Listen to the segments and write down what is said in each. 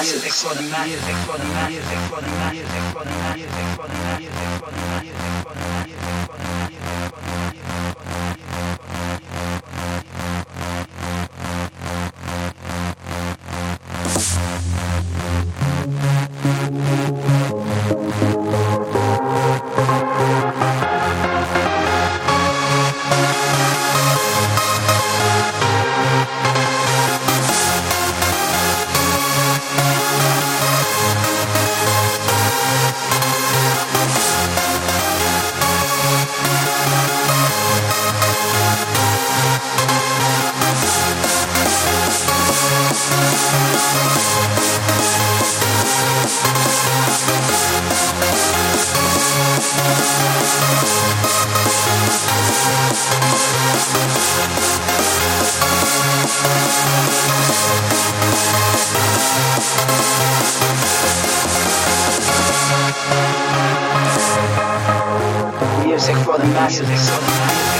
massive, for the massive, for the massive, for the massive, for the massive, for the massive, for the massive, for the massive. Music for the masses.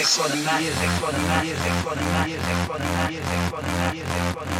economía, economía, economía, economía, economía, economía, economía, economía, economía, economía, economía,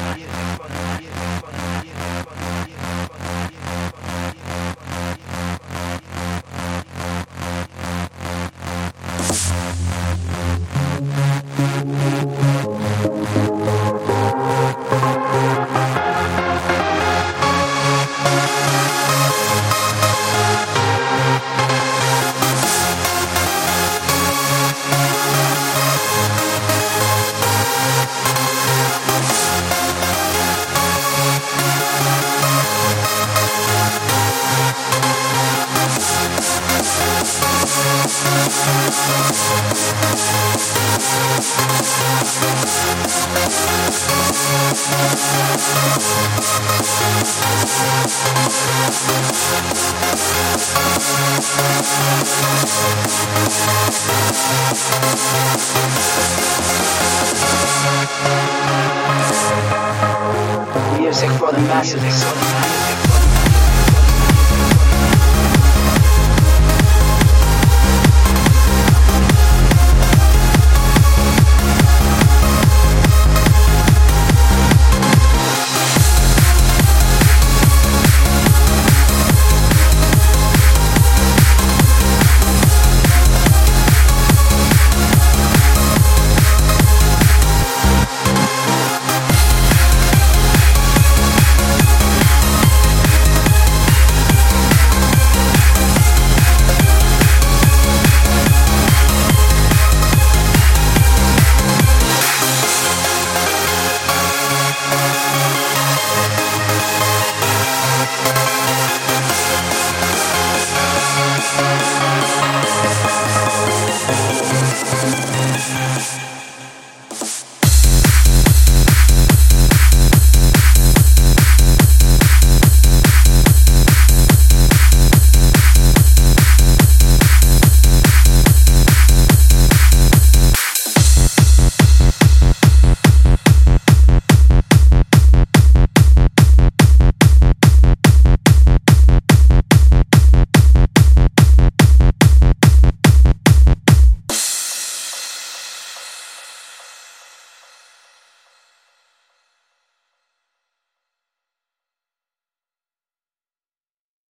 Music for the masses.